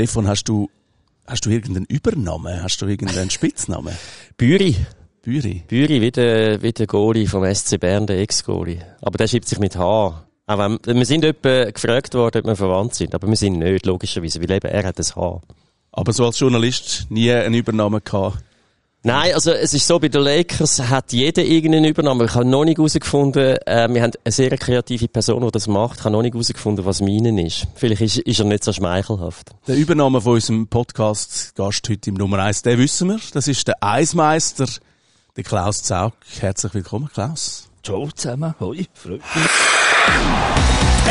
Stefan, hast du, hast du irgendeinen Übernamen? Hast du irgendeinen Spitznamen? Büri. Büri? Büri, wie der, wie der Goalie vom SC Bern, der Ex-Goalie. Aber der schreibt sich mit H. Auch wenn, wir sind etwa gefragt worden, ob wir verwandt sind, aber wir sind nicht, logischerweise, weil eben er hat ein H. Aber so als Journalist nie einen Übernamen gehabt? Nein, also es ist so, bei den Lakers hat jeder irgendeinen Übernahme. Ich habe noch nicht herausgefunden, äh, wir haben eine sehr kreative Person, die das macht. Ich habe noch nicht herausgefunden, was meinen ist. Vielleicht ist, ist er nicht so schmeichelhaft. Der Übernahme von unserem Podcast-Gast heute im Nummer eins, den wissen wir. Das ist der Eismeister, der Klaus Zaug. Herzlich willkommen, Klaus. Ciao zusammen. Hoi, freut mich.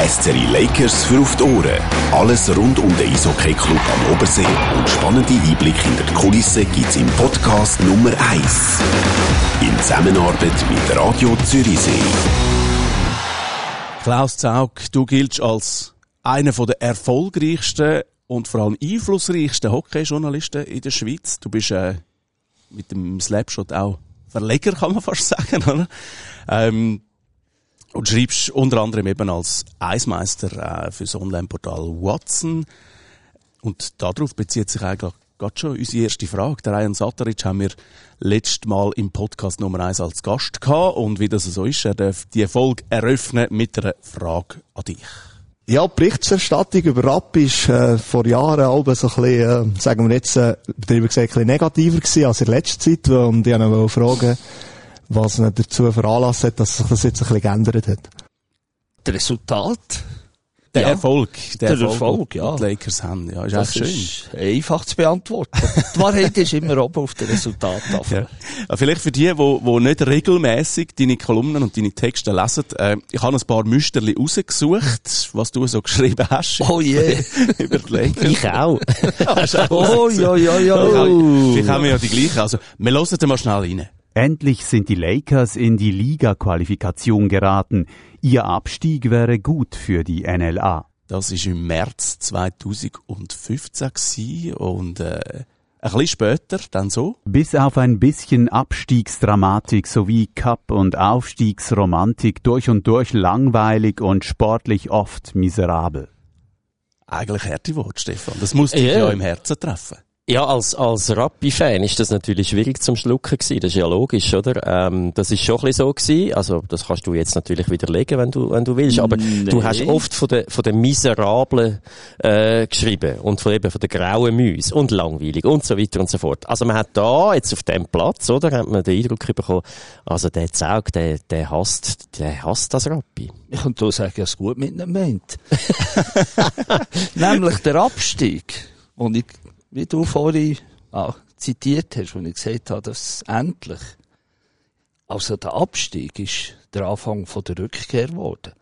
SCRI Lakers für auf die Ohren. Alles rund um den Eishockey Club am Obersee und spannende Einblicke hinter die Kulissen gibt's im Podcast Nummer 1. In Zusammenarbeit mit Radio Zürichsee. Klaus Zaug, du giltst als einer der erfolgreichsten und vor allem einflussreichsten Hockeyjournalisten in der Schweiz. Du bist äh, mit dem Slapshot auch Verleger, kann man fast sagen, oder? Ähm, und schreibst unter anderem eben als Eismeister äh, für das Online-Portal Watson. Und darauf bezieht sich eigentlich gerade schon unsere erste Frage. Der Ryan Satteric haben wir letztes Mal im Podcast Nummer 1 als Gast gehabt. Und wie das so ist, er darf die Folge eröffnen mit einer Frage an dich. Ja, die Berichterstattung über Rapp ist äh, vor Jahren auch so ein bisschen, äh, sagen wir jetzt, äh, darüber gesagt, ein bisschen negativer gewesen als in letzter Zeit. Und ich wollte fragen, was dazu veranlasst hat, dass sich das jetzt ein bisschen geändert hat. Das Resultat? Der Ja. Erfolg, der, Der Erfolg, ja. die Lakers haben. Ja, ist Das echt schön. ist einfach zu beantworten. Die Wahrheit ist immer oben auf der Resultattafel. Ja. Aber Vielleicht für die, die, die nicht regelmäßig deine Kolumnen und deine Texte lesen, äh, ich habe ein paar Müsterli rausgesucht, was du so geschrieben hast. Oh je. Oh. über die Lakers. Ich auch. Oh, ja, ja, ja. Vielleicht haben wir ja die gleichen. Also, wir hören den mal schnell rein. Endlich sind die Lakers in die Liga-Qualifikation geraten. Ihr Abstieg wäre gut für die NLA. Das war im März 2015 gewesen und äh, ein bisschen später dann so. Bis auf ein bisschen Abstiegsdramatik sowie Cup- und Aufstiegsromantik durch und durch langweilig und sportlich oft miserabel. Eigentlich harte Wort, Stefan. Das muss dich Ja. ja im Herzen treffen. Ja, als, als Rappi-Fan ist das natürlich schwierig zum Schlucken gewesen. Das ist ja logisch, oder? Ähm, das ist schon ein bisschen so gewesen. Also, das kannst du jetzt natürlich widerlegen, wenn du, wenn du willst. Aber du Nee. hast oft von den, von den Miserablen, äh, geschrieben. Und von eben von den grauen Müs und langweilig und so weiter und so fort. Also, man hat da, jetzt auf dem Platz, oder? Hat man den Eindruck bekommen, also der Zaug, der, der hasst, der hasst das Rappi. Ich kann da sagen, dass es gut mit ihm meint. Nämlich der Abstieg. Und ich, wie du vorhin ah, zitiert hast, wo ich gesagt habe, dass endlich, also der Abstieg ist der Anfang von der Rückkehr geworden.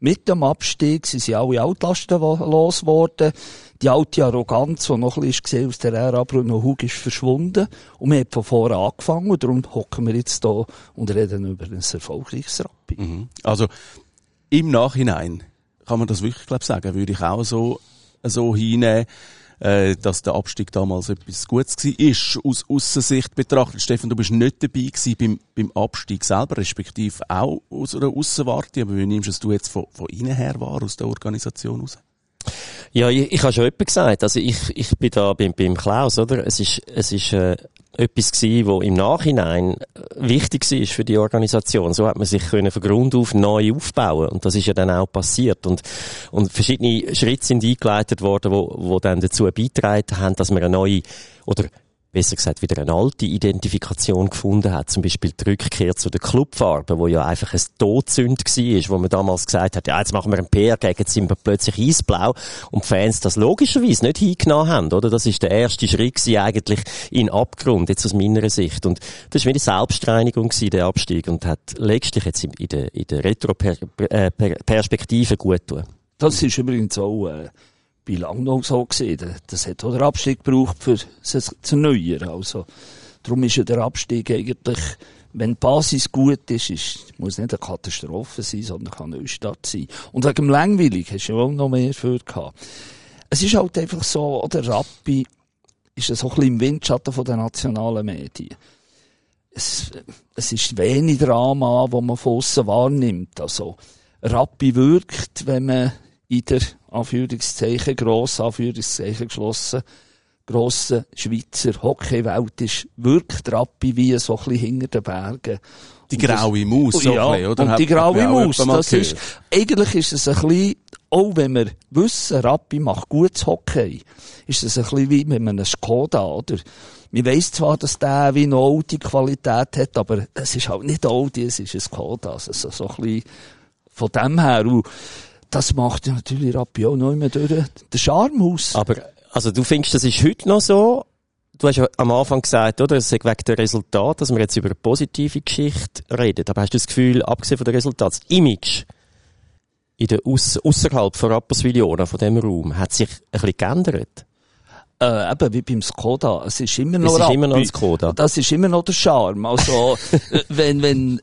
Mit dem Abstieg sind sie alle Altlasten wo- losgeworden. Die alte Arroganz, die noch ein bisschen aus der Ära Bruno Hug ist verschwunden. Und wir haben von vorne angefangen. Und darum hocken wir jetzt hier und reden über ein erfolgreiches Rappi. Mhm. Also, im Nachhinein kann man das wirklich, glaube ich, sagen, würde ich auch so, so hinnehmen, äh, dass der Abstieg damals etwas Gutes war, ist, aus Aussensicht betrachtet. Stefan, du bist nicht dabei gewesen beim, beim Abstieg selber, respektive auch aus einer Aussenwarte, aber wie nimmst du es jetzt von, von innen her wahr, aus der Organisation raus? Ja, ich, ich habe schon etwas gesagt. Also ich, ich bin da beim, beim Klaus, oder? Es ist, es ist äh, etwas gewesen, wo im Nachhinein äh, wichtig war für die Organisation. So hat man sich können von Grund auf neu aufbauen und das ist ja dann auch passiert und und verschiedene Schritte sind eingeleitet worden, wo, wo dann dazu beigetragen haben, dass man eine neue oder besser gesagt wieder eine alte Identifikation gefunden hat. Zum Beispiel die Rückkehr zu den Clubfarben, wo ja einfach ein Todsünd war, wo man damals gesagt hat, ja, jetzt machen wir einen PR jetzt sind wir plötzlich eisblau und die Fans das logischerweise nicht hingenommen haben, oder? Das ist der erste Schritt eigentlich in Abgrund, jetzt aus meiner Sicht. Und das war wie eine Selbstreinigung gewesen, der Abstieg und hat letztlich jetzt in der, in der Retro-Perspektive gut getan. Das ist übrigens auch äh, bei Langnau so gesehen. Das hat auch der Abstieg gebraucht, für es zu erneuern. Also, darum ist ja der Abstieg eigentlich, wenn die Basis gut ist, ist muss nicht eine Katastrophe sein, sondern kann eine Neustadt sein. Und wegen dem Langweilig hast du ja auch noch mehr für gehabt. Es ist halt einfach so, oder Rappi ist so ein bisschen im Windschatten den nationalen Medien. Es, es ist wenig Drama, wo man von aussen wahrnimmt. Also, Rappi wirkt, wenn man in der Anführungszeichen, gross, Anführungszeichen geschlossen, grossen Schweizer Hockeywelt ist, wirkt Rappi wie so ein bisschen hinter den Bergen. Die graue Maus, so ja, bisschen, oder? Und die graue Maus, das ist, eigentlich ist es ein bisschen, auch wenn wir wissen, Rappi macht gutes Hockey, ist es ein bisschen wie mit einem Skoda, oder? Wir weiss zwar, dass der wie eine Audi-Qualität hat, aber es ist halt nicht Audi, es ist ein Skoda. Also so, so ein bisschen von dem her. Und das macht ja natürlich auch noch immer durch den Charme aus. Aber, also du findest, das ist heute noch so? Du hast ja am Anfang gesagt, oder? Es ist wegen der Resultat, dass wir jetzt über eine positive Geschichte reden. Aber hast du das Gefühl, abgesehen von den Resultaten, das Image in der Aus außerhalb von Rapperswil-Jona, von dem Raum, hat sich ein bisschen geändert? Äh, eben wie beim Skoda. Es ist immer noch Es ist immer noch ein. Skoda. Das ist immer noch der Charme. Also, äh, wenn, wenn,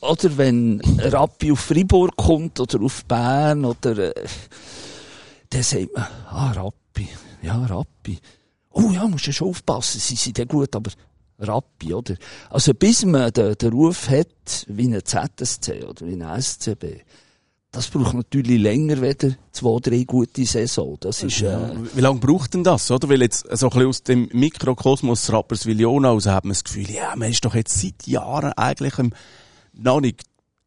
oder wenn Rappi auf Fribourg kommt oder auf Bern oder, äh, dann sagt man, ah, Rappi. Ja, Rappi. Oh ja, musst du schon aufpassen, sie sind ja gut, aber Rappi, oder? Also, bis man den, den Ruf hat, wie ein ZSC oder wie ein SCB, das braucht natürlich länger wieder zwei, drei gute Saison. Das ist, äh, Wie lange braucht denn das, oder? Weil jetzt so ein bisschen aus dem Mikrokosmos Rapperswil-Jona aus hat man das Gefühl, ja, man ist doch jetzt seit Jahren eigentlich im, noch nicht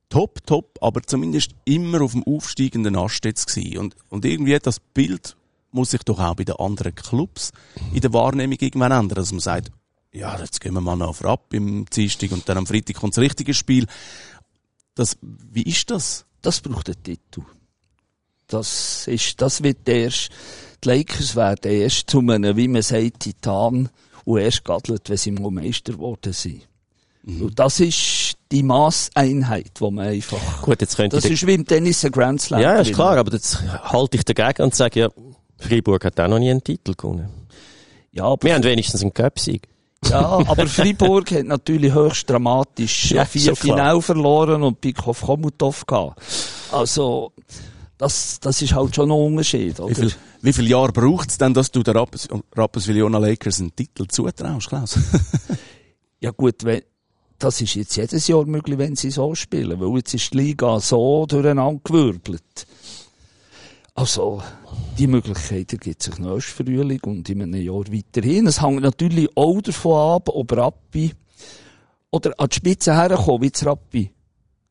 top, top, aber zumindest immer auf dem aufsteigenden Ast jetzt gewesen. Und, und irgendwie das Bild muss sich doch auch bei den anderen Clubs in der Wahrnehmung irgendwann ändern, dass man sagt, ja, jetzt gehen wir mal noch auf Rapp im Dienstag und dann am Freitag kommt das richtige Spiel. Das, wie ist das? Das braucht einen Titel. Das ist, das wird erst, die Lakers werden erst zu einem, wie man sagt, Titan und erst gadelt, wenn sie mal Meister geworden sind. Und das ist die Masseinheit, wo man einfach, Gut, jetzt könnte das ist wie im Tennis ein Grand Slam. Ja, ist klar, aber jetzt halte ich dagegen und sage, ja, Freiburg hat auch noch nie einen Titel gewonnen. Ja, aber, Wir haben wenigstens einen Cup-Sieg. Ja, aber Freiburg hat natürlich höchst dramatisch Ja, ja, vier. Finale verloren und Bikov Komutov gehabt. Also, das, das ist halt schon ein Unterschied, oder? Wie viel, wie viele Jahre braucht es denn, dass du den Rappers, Rapperswil-Jona Lakers einen Titel zutraust, Klaus? Ja gut, wenn, das ist jetzt jedes Jahr möglich, wenn sie so spielen, weil jetzt ist die Liga so durcheinandergewirbelt. Also, die Möglichkeiten gibt es sich nächstes Frühling und in einem Jahr weiterhin. Es hängt natürlich auch davon ab, ob Rappi oder an die Spitze herkommen, wie das Rappi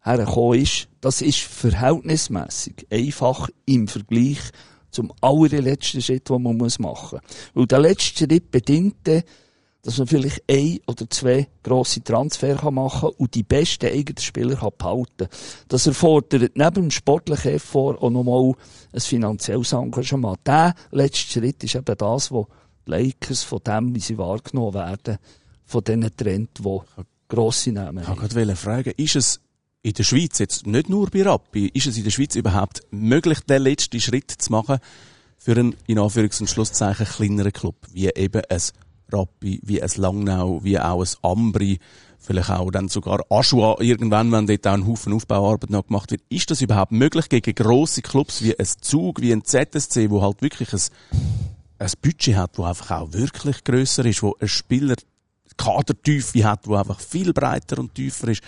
hergekommen ist. Das ist verhältnismäßig einfach im Vergleich zum allerletzten Schritt, den man machen muss. Weil der letzte Schritt bedingt dann, dass man vielleicht ein oder zwei grosse Transfer kann machen und die besten eigenen Spieler kann behalten. Das erfordert neben dem sportlichen Effort auch nochmal ein finanzielles Engagement. Der letzte Schritt ist eben das, wo die Lakers von dem, wie sie wahrgenommen werden, von diesen Trends, die grosse Namen Ich wollte gerade fragen, ist es in der Schweiz, jetzt nicht nur bei Rappi, ist es in der Schweiz überhaupt möglich, den letzten Schritt zu machen für einen, in Anführungs- und Schlusszeichen, kleineren Club, wie eben ein Rappi, wie ein Langnau, wie auch ein Ambri, vielleicht auch dann sogar Aschua irgendwann, wenn dort auch ein Haufen Aufbauarbeit noch gemacht wird. Ist das überhaupt möglich gegen grosse Clubs wie ein Zug, wie ein ZSC, wo halt wirklich ein, ein Budget hat, wo einfach auch wirklich grösser ist, wo ein Spieler Kadertiefe hat, wo einfach viel breiter und tiefer ist.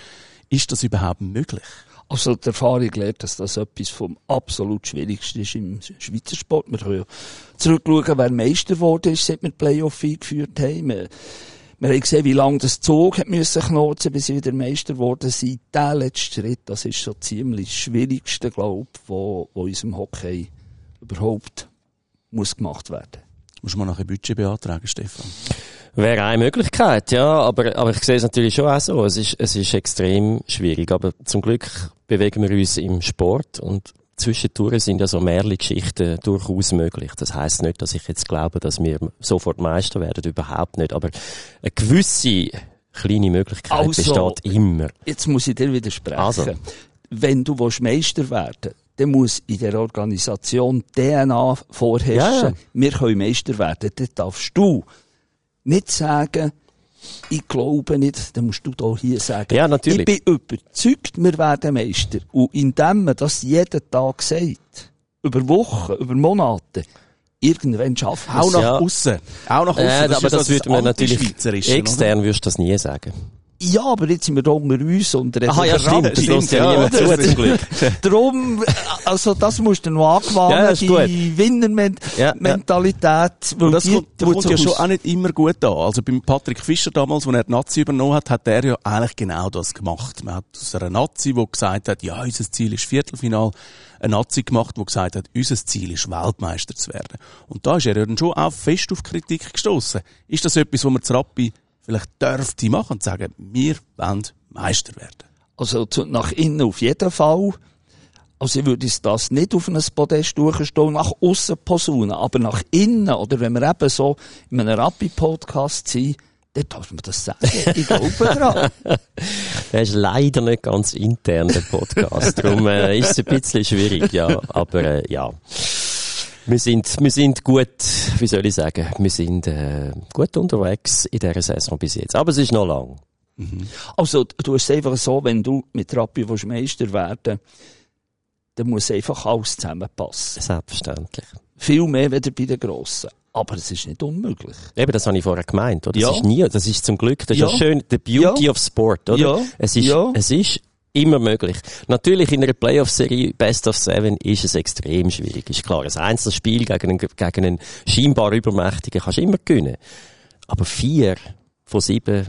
Ist das überhaupt möglich? Also die Erfahrung lehrt, dass das etwas vom absolut Schwierigsten ist im Schweizer Sport. Wir können ja zurückschauen, wer Meister geworden ist, seit wir die Playoff eingeführt haben. Wir, haben gesehen, wie lange das Zug hat müssen knoten, bis sie wieder Meister geworden sind. Der letzte Schritt, das ist so ziemlich das Schwierigste, glaube ich, in unserem Hockey überhaupt muss gemacht werden. Muss man noch ein Budget beantragen, Stefan? Wäre eine Möglichkeit, ja, aber, aber ich sehe es natürlich schon auch so. Es ist, es ist extrem schwierig, aber zum Glück bewegen wir uns im Sport und zwischendurch sind ja so mehrere Geschichten durchaus möglich. Das heißt nicht, dass ich jetzt glaube, dass wir sofort Meister werden, überhaupt nicht, aber eine gewisse kleine Möglichkeit Also, besteht immer. Jetzt muss ich dir widersprechen. Also. Wenn du willst Meister werden dann muss in der Organisation DNA vorherrschen. Ja, ja. Wir können Meister werden. Dann darfst du nicht sagen, ich glaube nicht, dann musst du da hier sagen. Ja, natürlich. Ich bin überzeugt, wir werden Meister. Und indem man das jeden Tag sagt, über Wochen, über Monate, irgendwann schaffen wir Auch es. nach Ja. aussen. Auch nach aussen. Äh, aber so das würde man natürlich extern würdest du das nie sagen. Ja, aber jetzt sind wir da unter uns und reden Aha, ja, stimmt. Das lässt ja zu, zum Glück. Darum, also das musst du noch Ja, angewöhnen, ja, Winnermentalität. Und das die kommt, das kommt sich ja schon aus- auch nicht immer gut an. Also beim Patrick Fischer damals, als er die Nazi übernommen hat, hat er ja eigentlich genau das gemacht. Man hat aus einer Nazi, die gesagt hat, ja, unser Ziel ist Viertelfinal, eine Nazi gemacht, die gesagt hat, unser Ziel ist Weltmeister zu werden. Und da ist er ja dann schon auch fest auf Kritik gestoßen. Ist das etwas, wo man zu Rappi vielleicht dürfte machen und sagen, wir wollen Meister werden? Also zu, nach innen auf jeden Fall. Also ich würde es das nicht auf ein Podest durchstellen, nach aussen posaunen, aber nach innen, oder wenn wir eben so in einem Rappi-Podcast sind, dann darf man das sagen. Ich glaube dran. Der ist leider nicht ganz intern, der Podcast. Darum äh, ist es ein bisschen schwierig, ja. Aber äh, ja. Wir sind, wir sind gut, wie soll ich sagen, wir sind äh, gut unterwegs in dieser Saison bis jetzt. Aber es ist noch lang. Also, du hast es einfach so, wenn du mit Rappi willst Meister werden dann muss einfach alles zusammenpassen. Selbstverständlich. Viel mehr weder bei den Grossen. Aber es ist nicht unmöglich. Eben, das habe ich vorher gemeint, oder? Ja. Das ist nie, das ist zum Glück, das ist Ja. ja schön, the beauty Ja. of sport, oder? Ja. Es ist, Ja. es ist immer möglich. Natürlich in einer Playoff-Serie Best of Seven ist es extrem schwierig, ist klar. Ein einzelnes Spiel gegen einen, gegen einen scheinbar Übermächtigen kannst du immer gewinnen. Aber vier von sieben,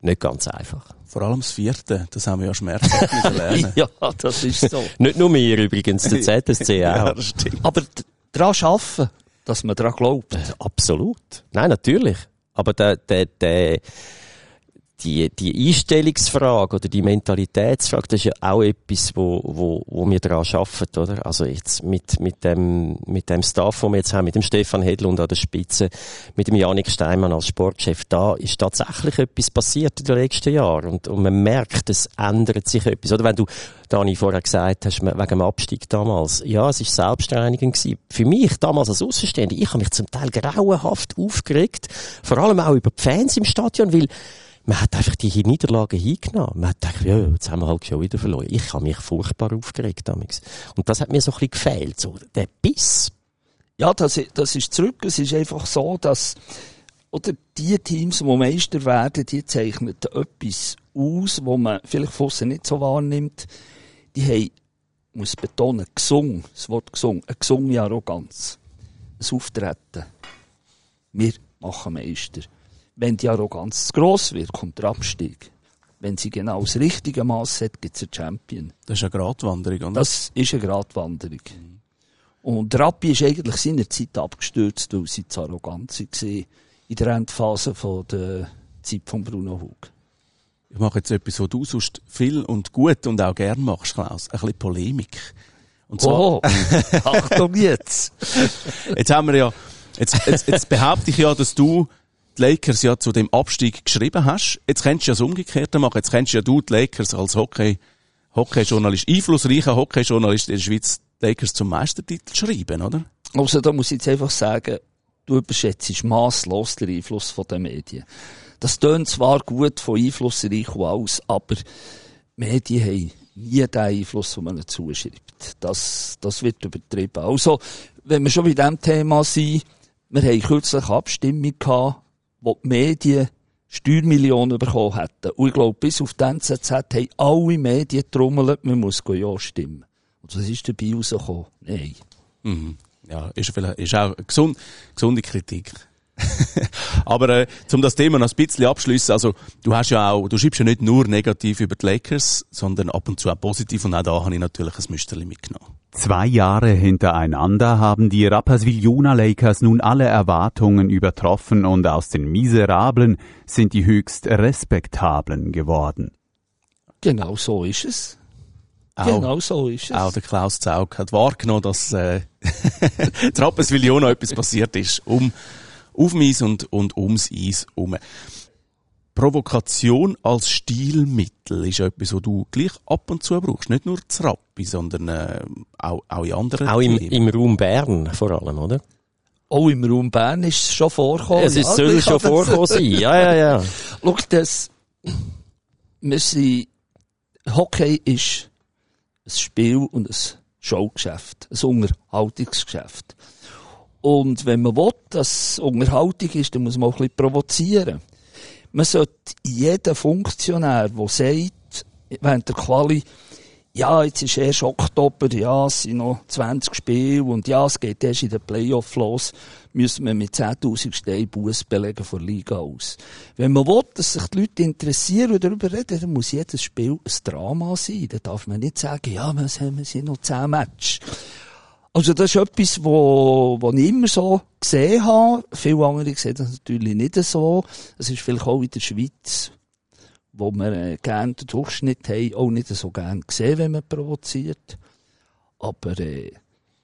nicht ganz einfach. Vor allem das Vierte, das haben wir ja schmerzhaft lernen. Ja, das ist so. Nicht nur wir übrigens, der ZSC auch. ja, das stimmt. Aber daran arbeiten, dass man daran glaubt. Absolut. Nein, natürlich. Aber der, der, der, die, die Einstellungsfrage oder die Mentalitätsfrage, das ist ja auch etwas, wo, wo, wo wir daran arbeiten, oder? Also jetzt mit, mit dem, mit dem Staff, den wir jetzt haben, mit dem Stefan Hedlund an der Spitze, mit dem Janik Steinmann als Sportchef, da ist tatsächlich etwas passiert in den letzten Jahren. Und, und man merkt, es ändert sich etwas. Oder wenn du, Dani, vorher gesagt hast, wegen dem Abstieg damals, ja, es ist selbstreinigend gewesen. Für mich damals als Außenstehender, ich habe mich zum Teil grauenhaft aufgeregt, vor allem auch über die Fans im Stadion, weil man hat einfach die Niederlage hingenommen. Man hat gedacht, ja, jetzt haben wir halt schon wieder verloren. Ich habe mich furchtbar aufgeregt damals. Und das hat mir so ein bisschen gefehlt, so der Biss. Ja, das, das ist zurück. Es ist einfach so, dass oder die Teams, die Meister werden, die zeichnen etwas aus, wo man vielleicht von nicht so wahrnimmt. Die haben, muss betonen, gesungen, das Wort gesungen, eine gesungene Arroganz. Ein Auftreten. Wir machen Meister. Wenn die Arroganz zu gross wird, kommt der Abstieg. Wenn sie genau das richtige Maß hat, gibt es einen Champion. Das ist eine Gratwanderung, oder? Das ist eine Gratwanderung. Und Rappi ist eigentlich seinerzeit abgestürzt, weil sie zu arrogant waren in der Endphase von der Zeit von Bruno Hug. Ich mache jetzt etwas, was du sonst viel und gut und auch gern machst, Klaus. Ein bisschen Polemik. Und zwar, Oh, Achtung jetzt! jetzt haben wir ja, jetzt, jetzt, jetzt behaupte ich ja, dass du die Lakers ja zu dem Abstieg geschrieben hast. Jetzt könntest du ja das Umgekehrte machen. Jetzt könntest ja du die Lakers als Hockey, Hockeyjournalist, einflussreicher Hockeyjournalist in der Schweiz, die Lakers zum Meistertitel schreiben, oder? Also da muss ich jetzt einfach sagen, du überschätzt masslos den Einfluss den Medien. Das tönt zwar gut von einflussreich alles, aber Medien haben nie den Einfluss, den man zuschreibt. Das, das wird übertrieben. Also, wenn wir schon bei diesem Thema sind, wir haben kürzlich Abstimmung gehabt, wo die Medien Steuermillionen bekommen hätten. Und ich glaube, bis auf die NZZ haben alle Medien trommelt, man muss ja stimmen. Und was ist dabei rausgekommen? Nein. Mhm. Ja, ist, vielleicht, ist auch eine gesund, gesunde Kritik. Aber äh, um das Thema noch ein bisschen abschließen, also du hast ja auch, du schreibst ja nicht nur negativ über die Lakers, sondern ab und zu auch positiv und auch da habe ich natürlich ein Müsterli mitgenommen. Zwei Jahre hintereinander haben die Rapperswil-Jona Lakers nun alle Erwartungen übertroffen und aus den Miserablen sind die höchst Respektablen geworden. Genau so ist es. Auch, Genau so ist es. auch der Klaus Zaug hat wahrgenommen, dass äh, Trappeswil Jona etwas passiert ist. Um, auf dem Eis und, und ums Eis herum. Provokation als Stilmittel ist etwas, was du gleich ab und zu brauchst. Nicht nur zu Rappi, sondern äh, auch, auch in anderen Auch im, im Raum Bern vor allem, oder? Auch im Raum Bern ist es schon vorgekommen. es ist, Ja, soll schon vorkommen sein. Ja, ja, ja. Schau, das, wir sind, Hockey ist ein Spiel und ein Showgeschäft, ein Unterhaltungsgeschäft. Und wenn man will, dass Unterhaltung ist, dann muss man auch ein bisschen provozieren. man sollte jeden Funktionär, der sagt, während der Quali, ja, jetzt ist erst Oktober, ja, es sind noch 20 Spiele und ja, es geht erst in den Playoff los, müssen wir mit 10.000 Steinen Buß belegen von Liga aus. Wenn man will, dass sich die Leute interessieren und darüber reden, dann muss jedes Spiel ein Drama sein. Dann darf man nicht sagen, ja, wir sind noch 10 Matches. Also das ist etwas, wo, wo ich immer so gesehen habe. Viele andere sehen das natürlich nicht so. Es ist vielleicht auch in der Schweiz wo wir gerne den Durchschnitt haben, auch nicht so gerne gesehen, wenn man provoziert. Aber äh,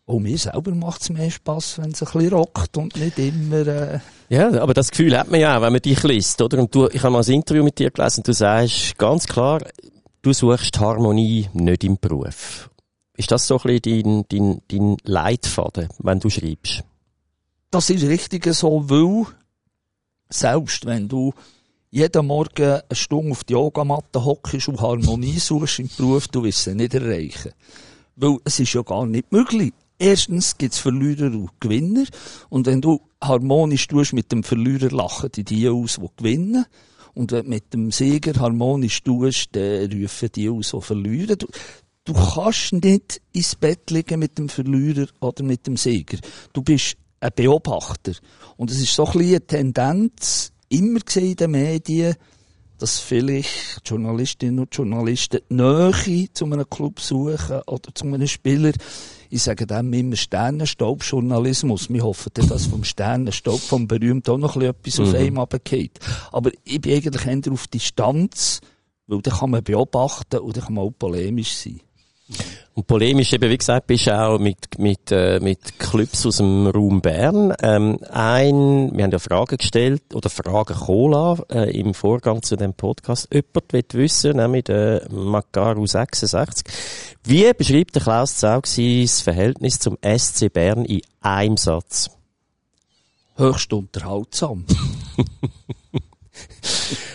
auch mir selber macht es mehr Spass, wenn es ein bisschen rockt und nicht immer... Äh ja, aber das Gefühl hat man ja auch, wenn man dich liest, oder? Und du, ich habe mal ein Interview mit dir gelesen und du sagst ganz klar, du suchst Harmonie nicht im Beruf. Ist das so ein bisschen dein, dein, dein Leitfaden, wenn du schreibst? Das ist richtig so, weil selbst wenn du jeden Morgen eine Stunde auf die Yogamatte hockst und Harmonie suchst im Beruf, du wirst sie nicht erreichen. Weil es ist ja gar nicht möglich. Erstens gibt es Verlierer und Gewinner. Und wenn du harmonisch tust mit dem Verlierer, lachen die die aus, die gewinnen. Und wenn du mit dem Sieger harmonisch tust, dann rufen die aus, die verlieren. Du, kannst nicht ins Bett liegen mit dem Verlierer oder mit dem Sieger. Du bist ein Beobachter. Und es ist so ein eine Tendenz, immer gesehen in den Medien, dass vielleicht Journalistinnen und Journalisten Nähe zu einem Club suchen oder zu einem Spieler. Ich sage dem immer Sternenstaubjournalismus. Wir hoffen, dass vom Sternenstaub vom Berühmten auch noch etwas mhm. auf einem runtergeht. Aber ich bin eigentlich eher auf Distanz, weil dann kann man beobachten und dann kann man auch polemisch sein. Und polemisch eben, wie gesagt, bist du auch mit, mit, äh, mit Clubs aus dem Raum Bern. Ähm, ein, wir haben ja Fragen gestellt, oder Fragen Cola, äh, im Vorgang zu dem Podcast. Jemand will wissen, nämlich der Makaru 66. Wie beschreibt der Klaus Zau das Verhältnis zum SC Bern in einem Satz? Höchst unterhaltsam.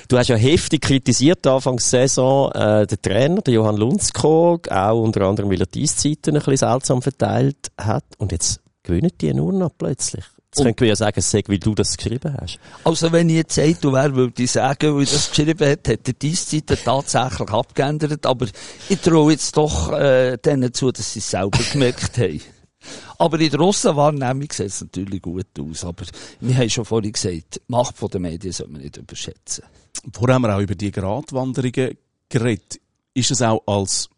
Du hast ja heftig kritisiert Anfangs Saison äh, der Trainer, der Johann Lundskog, auch unter anderem, weil er die Zeiten ein bisschen seltsam verteilt hat. Und jetzt gewinnen die nur noch plötzlich. Jetzt könnte man ja sagen, sei, weil du das geschrieben hast. Also wenn ich jetzt Zeitung wäre, würde ich sagen, weil das geschrieben hat, hat er die Zeiten tatsächlich abgeändert. Aber ich traue jetzt doch äh, denen zu, dass sie es selber gemerkt haben. Aber in der Russenwahrnehmung sieht es natürlich gut aus. Aber wir haben schon vorhin gesagt, die Macht der Medien sollte man nicht überschätzen. Vorher haben wir auch über die Gratwanderungen geredet. Ist es auch als,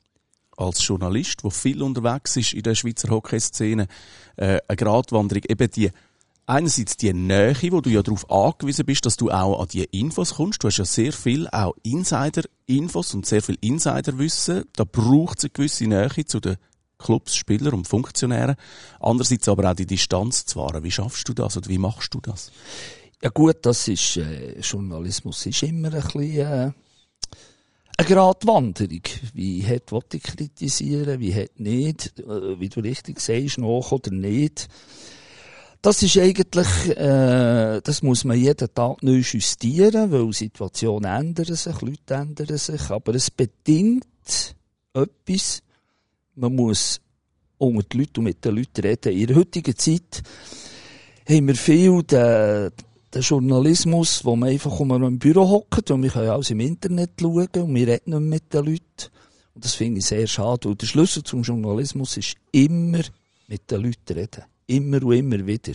als Journalist, der viel unterwegs ist in der Schweizer Hockeyszene, äh, eine Gratwanderung, eben die, einerseits die Nähe, wo du ja darauf angewiesen bist, dass du auch an die Infos kommst. Du hast ja sehr viel auch Insider-Infos und sehr viel Insiderwissen. Da braucht es eine gewisse Nähe zu den Clubs, Spieler und Funktionären. Andererseits aber auch die Distanz zu wahren. Wie schaffst du das oder wie machst du das? Ja gut, das ist, äh, Journalismus ist immer ein bisschen, äh, eine Gratwanderung. Wie hat, will ich kritisieren, wie hat nicht, äh, wie du richtig sagst, noch oder nicht. Das ist eigentlich, äh, das muss man jeden Tag neu justieren, weil Situationen ändern sich, Leute ändern sich, aber es bedingt etwas, man muss unter die Leute und mit den Leuten reden. In der heutigen Zeit haben wir viel den, den Journalismus, wo man einfach um im Büro hockt und wir können alles im Internet schauen und wir reden nicht mit den Leuten. Und das finde ich sehr schade. Und der Schlüssel zum Journalismus ist immer mit den Leuten reden. Immer und immer wieder.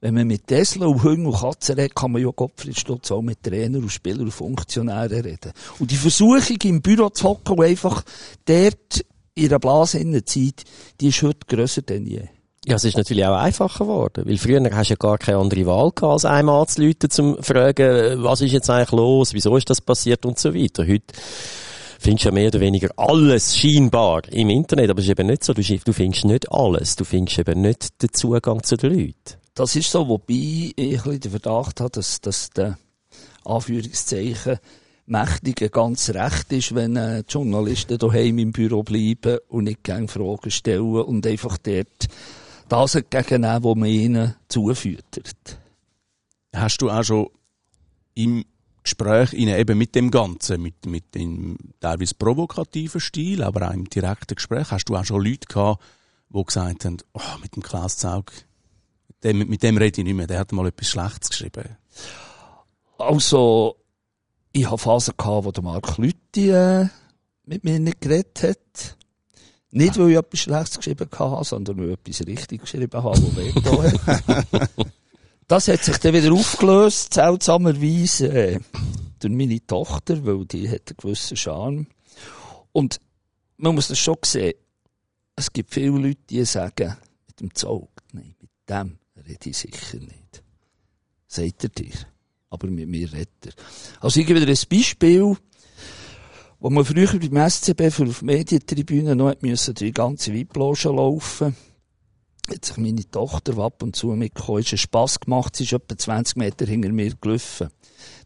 Wenn man mit Tesla und Hunden und Katzen redet, kann man ja Gottfried Stutz auch mit Trainer und Spieler und Funktionären reden. Und die Versuchung im Büro zu hocken und einfach dort in einer Blase in der Zeit, die ist heute grösser denn je. Ja, es ist natürlich auch einfacher geworden, weil früher hast du ja gar keine andere Wahl gehabt, als einmal anzuleuten, zum fragen, was ist jetzt eigentlich los, wieso ist das passiert und so weiter. Heute findest du ja mehr oder weniger alles scheinbar im Internet, aber es ist eben nicht so, du, findest nicht alles, du findest eben nicht den Zugang zu den Leuten. Das ist so, wobei ich den Verdacht habe, dass, dass der Anführungszeichen Mächtigen ganz recht ist, wenn äh, die Journalisten daheim im Büro bleiben und nicht gerne Fragen stellen und einfach dort das entgegennehmen, was man ihnen zufüttert. Hast du auch schon im Gespräch eben mit dem Ganzen, mit, mit dem teilweise provokativen Stil, aber auch im direkten Gespräch, hast du auch schon Leute gehabt, die gesagt haben, oh, mit dem Klaus Zaug, mit dem, mit dem rede ich nicht mehr, der hat mal etwas Schlechtes geschrieben. Also, ich hatte Phasen gehabt, wo der Mark Lütti äh, mit mir nicht geredet hat. Nicht, weil ich etwas Schlechtes geschrieben habe, sondern weil ich etwas richtig geschrieben habe, wo weh. Das hat sich dann wieder aufgelöst, seltsamerweise, äh, durch meine Tochter, weil die hat einen gewissen Charme. Und man muss das schon sehen. Es gibt viele Leute, die sagen, mit dem Zug, nein, mit dem rede ich sicher nicht. Sagt er dir. Aber mit mir redet er. Also ich gebe dir ein Beispiel, wo man früher beim SCB für auf Medientribünen noch müssen die ganze Weibloge laufen hat sich meine Tochter ab und zu mitgekommen, ist einen Spass gemacht, sie ist etwa 20 Meter hinter mir gelaufen.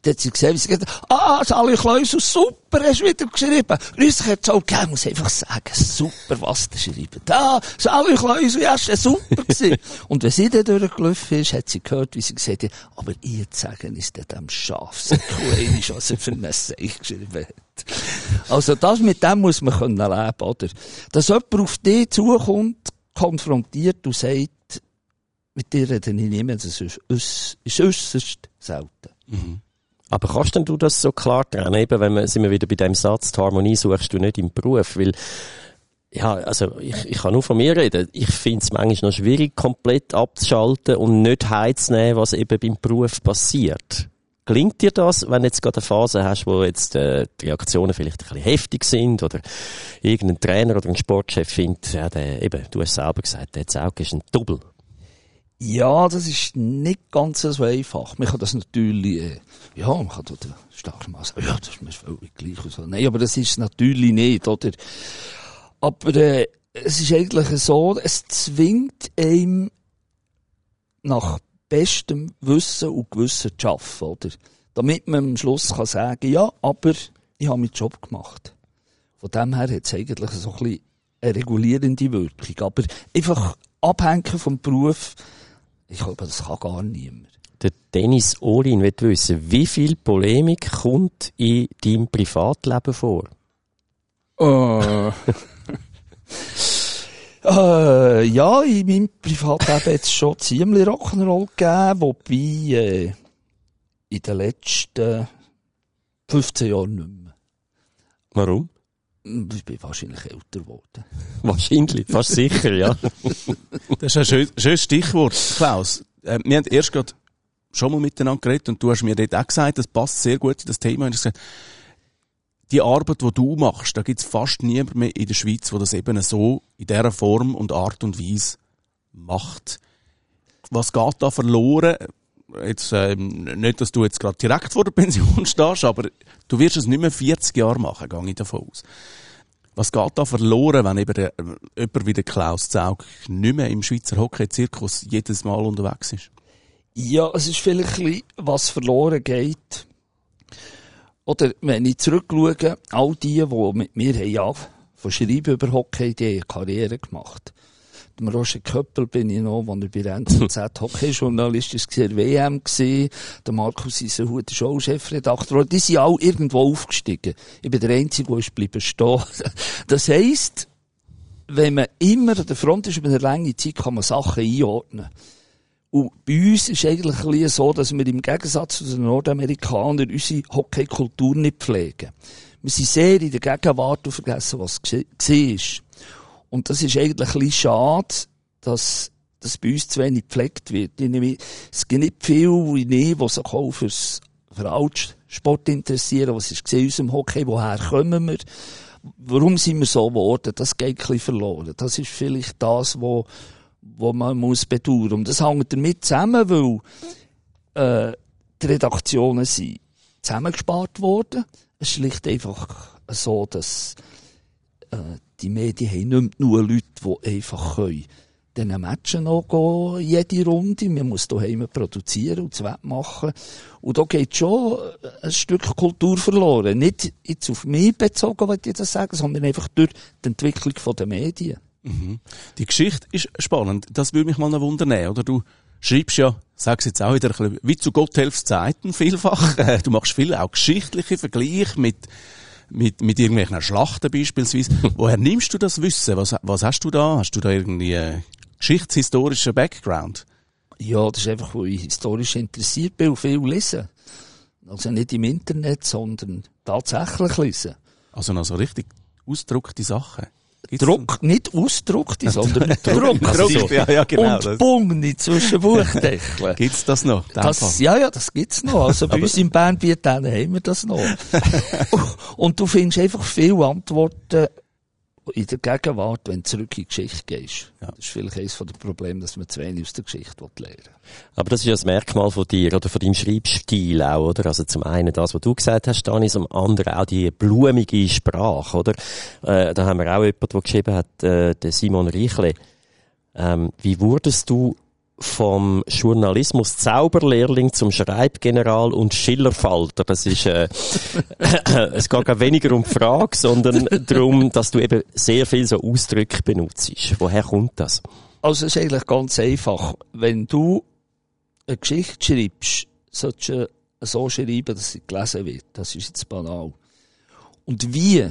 Dann hat sie gesehen, wie sie gesagt ah, Sally Kleusel, super, hast du wieder geschrieben. Grüß dich, so, okay, ich muss einfach sagen, super, was du schreibt. Ah, Sally Kleusel, ja, ist super gewesen. und wenn sie dann durchgelaufen ist, hat sie gehört, wie sie gesagt hat, aber ihr sagen, ist dem Schafsäckel, was er für eine Seich geschrieben hat. Also das, mit dem muss man können leben, oder? Dass jemand auf dich zukommt, konfrontiert und sagt, mit dir rede ich mehr, das ist, äußerst selten. Mhm. Aber kannst denn du das so klar trennen, eben, wenn wir, sind wir wieder bei dem Satz, die Harmonie suchst du nicht im Beruf, weil, ja, also, ich, ich kann nur von mir reden. Ich finde es manchmal noch schwierig, komplett abzuschalten und nicht heimzunehmen, was eben beim Beruf passiert. Gelingt dir das, wenn du jetzt gerade eine Phase hast, wo jetzt äh, die Reaktionen vielleicht ein bisschen heftig sind oder irgendein Trainer oder ein Sportchef findet, ja, der, eben, du hast selber gesagt, der Zaug ist ein Double. Ja, das ist nicht ganz so einfach. Man kann das natürlich, äh, ja, man kann dort stark mal sagen, ja, das ist mir völlig gleich. So. Nein, aber das ist natürlich nicht, oder? Aber äh, es ist eigentlich so, es zwingt einem nach bestem Wissen und Gewissen zu arbeiten, oder? Damit man am Schluss kann sagen, ja, aber ich habe meinen Job gemacht. Von dem her hat es eigentlich so ein bisschen eine regulierende Wirkung. Aber einfach abhängen vom Beruf, ich glaube, das kann gar niemand. Der Dennis Olin will wissen, wie viel Polemik kommt in deinem Privatleben vor? Uh. Äh, ja, in meinem Privatleben hat es schon ziemlich Rock'n'Roll gegeben, wobei äh, in den letzten 15 Jahren nicht mehr. Warum? Ich bin wahrscheinlich älter geworden. wahrscheinlich, fast sicher, ja. das ist ein schönes, schönes Stichwort, Klaus. Äh, wir haben erst gerade schon mal miteinander geredet und du hast mir dort auch gesagt, das passt sehr gut in das Thema. Und ich gesagt, die Arbeit, die du machst, da gibt's fast niemand mehr in der Schweiz, wo das eben so in dieser Form und Art und Weise macht. Was geht da verloren? Jetzt, ähm, nicht, dass du jetzt gerade direkt vor der Pension stehst, aber du wirst es nicht mehr 40 Jahre machen, gehe ich davon aus. Was geht da verloren, wenn eben der, jemand wie der Klaus Zaug nicht mehr im Schweizer Hockey-Zirkus jedes Mal unterwegs ist? Ja, es ist vielleicht ein bisschen, was verloren geht oder wenn ich zurückschaue, all die, die mit mir haben, ja, von Schreiben über Hockey, die haben Karriere gemacht. Dem Roger Köppel bin ich noch, als er bei der NZZ Hockeyjournalist war, WM. Der Markus Isenhut ist auch Chefredakteur. Die sind alle irgendwo aufgestiegen. Ich bin der Einzige, der ist bleiben stehen. Das heisst, wenn man immer an der Front ist über eine lange Zeit, kann man Sachen einordnen. Und bei uns ist eigentlich ein bisschen so, dass wir im Gegensatz zu den Nordamerikanern unsere Hockeykultur nicht pflegen. Wir sind sehr in der Gegenwart und vergessen, was war. Und das ist eigentlich ein bisschen schade, dass das bei uns zu wenig gepflegt wird. Es gibt nicht viele wie ich, die sich auch fürs, für Altsport interessieren. Was ist in unserem Hockey? Woher kommen wir? Warum sind wir so geworden? Das geht ein bisschen verloren. Das ist vielleicht das, was wo man muss bedauern. Und das hängt damit zusammen, weil äh, die Redaktionen sind zusammengespart worden. Es ist schlicht einfach so, dass äh, die Medien haben nicht nur Leute, die einfach können diesen Matchen noch gehen, jede Runde. Man muss daheim produzieren und das machen. Und da geht schon ein Stück Kultur verloren. Nicht jetzt auf mich bezogen, würde ich das sagen, sondern einfach durch die Entwicklung der Medien. Mhm. Die Geschichte ist spannend. Das würde mich mal noch wundern, oder? Du schreibst ja, sag's jetzt auch wieder, ein bisschen, wie zu Gotthelfs Zeiten vielfach. Du machst viel auch geschichtliche Vergleiche mit, mit, mit irgendwelchen Schlachten beispielsweise. Woher nimmst du das Wissen? Was, was hast du da? Hast du da irgendwie einen geschichtshistorischen Background? Ja, das ist einfach, wo ich historisch interessiert bin und viel lese. Also nicht im Internet, sondern tatsächlich lesen. Also noch so richtig ausgedruckte Sachen. Gibt's Druck, nicht ausdruckte, sondern Druck. Druck, ja, ja, genau. Und Das- Bungni zwischen Buchdeckeln. Gibt's das noch? Das, ja, ja, das gibt's noch. Also bei uns im Bernbiet haben wir das noch. Und du findest einfach viele Antworten in der Gegenwart, wenn du zurück in die Geschichte gehst. Ja. Das ist vielleicht eines der Probleme, dass man zu wenig aus der Geschichte lernen will. Aber das ist ja das Merkmal von dir oder von deinem Schreibstil auch, oder? Also zum einen das, was du gesagt hast, Dani, zum anderen auch die blumige Sprache, oder? Äh, da haben wir auch jemanden, der geschrieben hat, äh, der Simon Reichle. Ähm, wie wurdest du vom Journalismus Zauberlehrling zum Schreibgeneral und Schillerfalter? Das ist, äh, es geht gar weniger um die Frage, sondern darum, dass du eben sehr viel so Ausdrücke benutzt. Woher kommt das? Also es ist eigentlich ganz einfach. Wenn du eine Geschichte schreibst, solltest du so schreiben, dass sie gelesen wird. Das ist jetzt banal. Und wie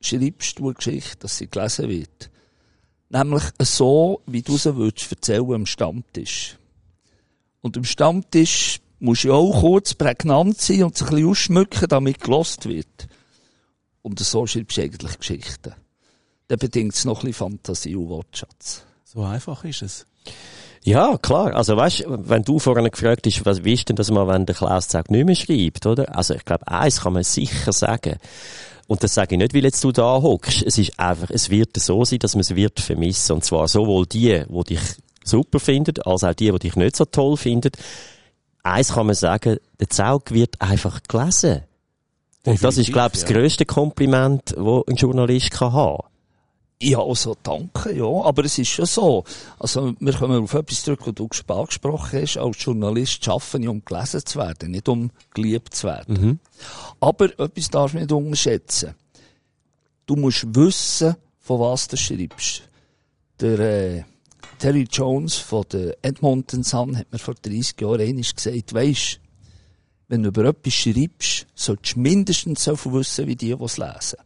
schreibst du eine Geschichte, dass sie gelesen wird? Nämlich so, wie du sie würdest erzählen am Stammtisch. Und am Stammtisch musst du ja auch kurz prägnant sein und sich ein bisschen ausschmücken, damit gelost wird. Und so schreibst du eigentlich Geschichten. Dann bedingt es noch ein bisschen Fantasie und Wortschatz. So einfach ist es. Ja, klar. Also weißt, wenn du vorhin gefragt hast, was wie ist denn das mal, wenn der Klaus sagt, nicht mehr schreibt, oder? Also ich glaube, eins kann man sicher sagen. Und das sage ich nicht, weil jetzt du da hockst. Es ist einfach, es wird so sein, dass man es wird vermissen. Und zwar sowohl die, die dich super finden, als auch die, die dich nicht so toll finden. Eins kann man sagen, der Zaug wird einfach gelesen. Und das ist, Definitiv, glaube ich, das grösste Kompliment, das ein Journalist kann haben. Ja, also danke, ja. Aber es ist schon so. Also, wir kommen auf etwas zurück, was du ges- angesprochen hast. Als Journalist arbeiten ja, um gelesen zu werden, nicht um geliebt zu werden. Aber etwas darfst du nicht unterschätzen. Du musst wissen, von was du schreibst. Der äh, Terry Jones von der Edmonton Sun hat mir vor 30 Jahren einmal gesagt, weisst, wenn du über etwas schreibst, solltest du mindestens so viel wissen wie die, die es lesen.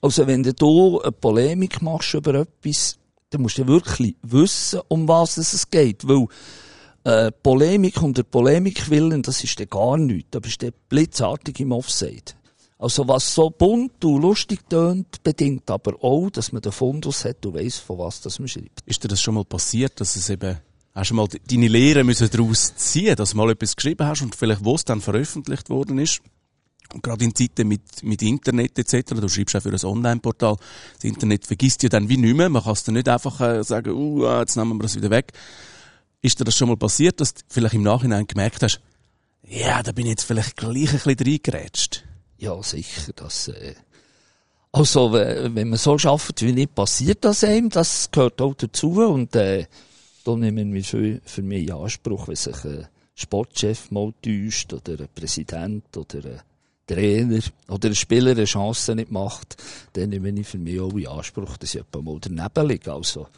Also wenn du hier eine Polemik machst über etwas, dann musst du wirklich wissen, um was es geht. Weil äh, Polemik und der Polemik willen, das ist dann gar nichts. Da bist du blitzartig im Offside. Also was so bunt und lustig tönt, bedingt aber auch, dass man den Fundus hat und weiss, von was das man schreibt. Ist dir das schon mal passiert, dass es eben, hast du mal de- deine Lehre müssen daraus ziehen, dass du mal etwas geschrieben hast und vielleicht wo es dann veröffentlicht worden ist? Und gerade in Zeiten mit, mit Internet etc., du schreibst auch für ein Online-Portal, das Internet vergisst ja dann wie nicht mehr, man kann es dann nicht einfach äh, sagen, uh, ah, jetzt nehmen wir das wieder weg. Ist dir das schon mal passiert, dass du vielleicht im Nachhinein gemerkt hast, ja, da bin ich jetzt vielleicht gleich ein bisschen reingerätscht? Ja, sicher, das, äh, also, we- wenn man so arbeitet wie nicht, passiert das einem, das gehört auch dazu und, äh, da nehmen wir für, für mich in Anspruch, wenn sich ein Sportchef mal täuscht oder ein Präsident oder ein Trainer oder ein Spieler eine Chance nicht macht, dann nehme ich für mich auch in Anspruch, dass ich mal daneben liege. Also,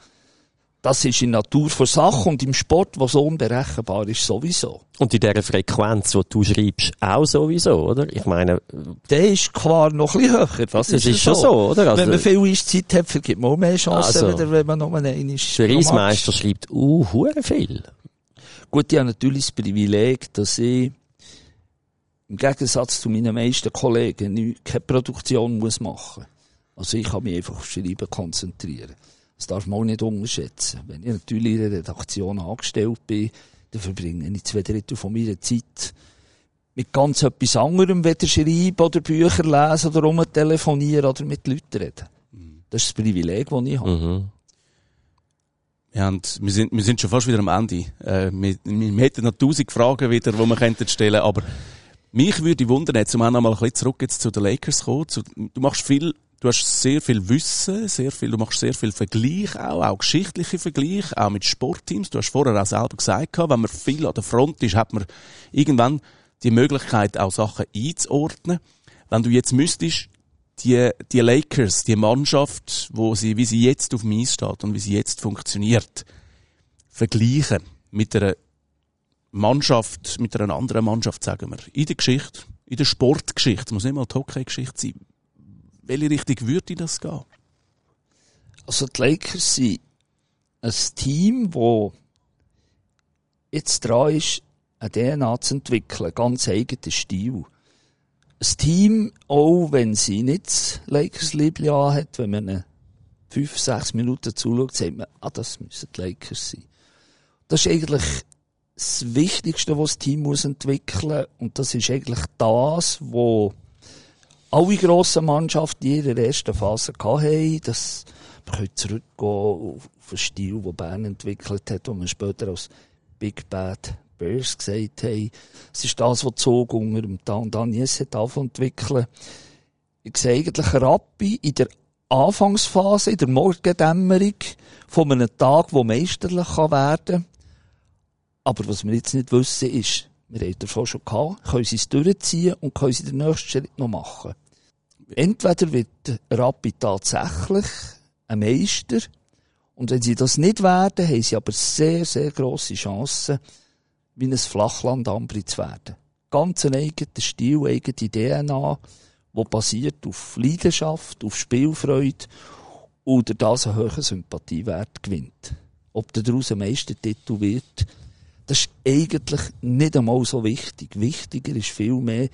das ist in Natur von Sache und im Sport, was so unberechenbar ist, sowieso. Und in dieser Frequenz, die du schreibst, auch sowieso, oder? Ich meine, Der ist klar noch ein bisschen höher. Das, Das ist schon so, oder? Also- wenn man viel Eiszeit hat, vergibt man auch mehr Chancen, Also- wenn man nur einen ist. der Reismeister schreibt, uh, viel. Gut, ich habe natürlich das Privileg, dass ich im Gegensatz zu meinen meisten Kollegen nicht, keine Produktion muss machen Also ich kann mich einfach auf Schreiben konzentrieren. Das darf man auch nicht unterschätzen. Wenn ich natürlich in der Redaktion angestellt bin, dann verbringe ich zwei Drittel von meiner Zeit mit ganz etwas anderem, weder schreiben oder Bücher lesen oder rumtelefonieren oder mit Leuten reden. Das ist das Privileg, das ich habe. Mhm. Ja, und wir sind, wir sind schon fast wieder am Ende. Äh, wir, wir hätten noch tausend Fragen wieder, die wir könnten stellen, aber mich würde wundern, jetzt um auch noch mal ein bisschen zurück jetzt zu den Lakers kommen. Zu, du machst viel, du hast sehr viel Wissen, sehr viel, du machst sehr viel Vergleich auch, auch geschichtliche Vergleich, auch mit Sportteams. Du hast vorher auch selber gesagt, wenn man viel an der Front ist, hat man irgendwann die Möglichkeit, auch Sachen einzuordnen. Wenn du jetzt müsstest, die, die Lakers, die Mannschaft, wo sie, wie sie jetzt auf dem Eis steht und wie sie jetzt funktioniert, vergleichen mit einer Mannschaft, mit einer anderen Mannschaft, sagen wir, in der Geschichte, in der Sportgeschichte, es muss nicht mal die Hockey-Geschichte sein. Welche Richtung würde das gehen? Also die Lakers sind ein Team, das jetzt dran ist, eine DNA zu entwickeln, ganz eigenen Stil. Ein Team, auch wenn sie nicht das Lakers-Liebli hat, wenn man eine fünf, sechs Minuten zuschaut, sagt man, ah, das müssen die Lakers sein. Das ist eigentlich das Wichtigste, was das Team muss entwickeln und das ist eigentlich das, wo alle grossen Mannschaften in ihrer ersten Phase hatten. Das, wir können zurückgehen auf, den Stil, den Bern entwickelt hat, wo man später als Big Bad Bears gesagt haben. Es ist das, was Zug unter dem Dan Daniels hat entwickeln. Ich sehe eigentlich Rappi in der Anfangsphase, in der Morgendämmerung von einem Tag, der meisterlich werden kann. Aber was wir jetzt nicht wissen, ist, wir haben davon schon gehabt, können sie es durchziehen und können sie den nächsten Schritt noch machen. Entweder wird Rappi tatsächlich ein Meister, und wenn sie das nicht werden, haben sie aber sehr, sehr grosse Chancen, wie ein Flachland Ambri zu werden. Ganz ein eigener Stil, eigene DNA, wo basiert auf Leidenschaft, auf Spielfreude oder das einen hohen Sympathiewert gewinnt. Ob daraus ein Meistertitel wird, das ist eigentlich nicht einmal so wichtig. Wichtiger ist vielmehr,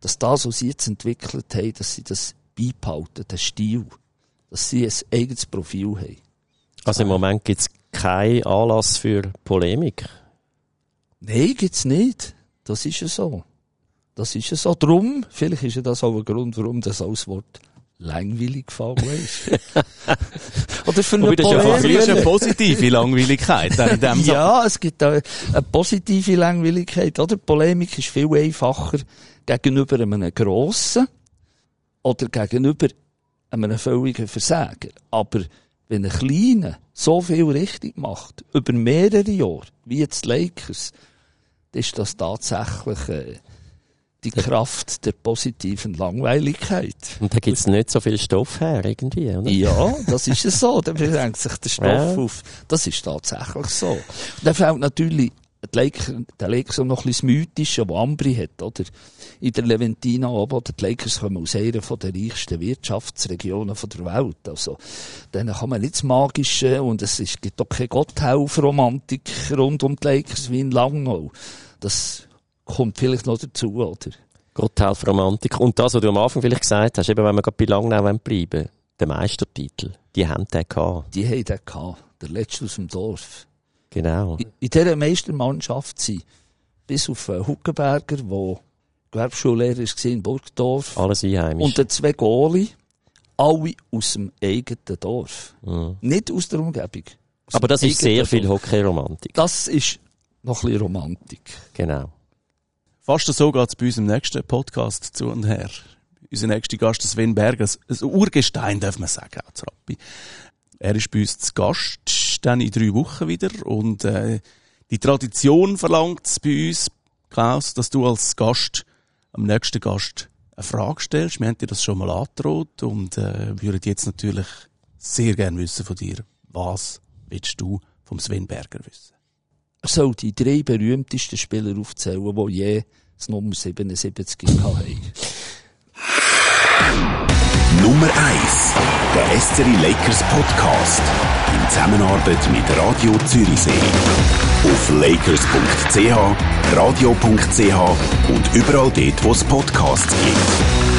dass das, was sie jetzt entwickelt haben, dass sie das beibehalten, den Stil, dass sie ein eigenes Profil haben. Also im Moment gibt es keinen Anlass für Polemik? Nein, gibt's nicht. Das ist ja so. Das ist ja so. Drum, vielleicht ist ja das auch ein Grund, warum das als Wort langweilig gefallen ist. Oder für eine das ist eine positive Langweiligkeit. Ja, es gibt eine, positive Langweiligkeit. Oder? Polemik ist viel einfacher gegenüber einem Grossen oder gegenüber einem völligen Versager. Aber wenn ein Kleiner so viel richtig macht, über mehrere Jahre, wie jetzt Lakers, ist das tatsächlich äh, die Kraft der positiven Langweiligkeit. Und da gibt's nicht so viel Stoff her, irgendwie, oder? Ja, das ist es so. Dann beschränkt sich der Stoff ja. auf. Das ist tatsächlich so. Und dann fällt natürlich der Lakers noch ein bisschen das Mythische, das Ambri hat, oder? In der Leventina oben, oder die Lakers kommen aus einer von der reichsten Wirtschaftsregionen der Welt. Also, dann kann man nicht das Magische, und es ist, gibt auch keine Gotthelf-Romantik rund um die Lakers wie in Langnau. Das kommt vielleicht noch dazu, oder? Gotthelf-Romantik. Und das, was du am Anfang vielleicht gesagt hast, eben, wenn wir gerade bei Langnau bleiben der Meistertitel, die haben den gehabt. Die haben den gehabt. Der letzte aus dem Dorf. Genau. In, in dieser Meistermannschaft sind bis auf äh, Huckenberger, der Gewerbschullehrer war in Burgdorf. Alles einheimisch. Und die zwei Goalie, alle aus dem eigenen Dorf. Mhm. Nicht aus der Umgebung. Aus Aber das ist sehr viel Hockey-Romantik. Das ist noch ein bisschen Romantik. Genau. Fast so geht es bei unserem nächsten Podcast zu und her. Unser nächster Gast Sven Berger, ein Urgestein, darf man sagen, auch Rappi. Er ist bei uns zu Gast, dann in drei Wochen wieder. Und äh, die Tradition verlangt es bei uns, Klaus, dass du als Gast am nächsten Gast eine Frage stellst. Wir haben dir das schon mal angedroht und äh, würden jetzt natürlich sehr gerne wissen von dir, was willst du vom Sven Berger wissen? Soll die drei berühmtesten Spieler aufzählen, die je das Nummer 77 hatten. Nummer 1. Der SCRI Lakers Podcast. In Zusammenarbeit mit Radio Zürichsee. Auf lakers.ch, radio.ch und überall dort, wo es Podcasts gibt.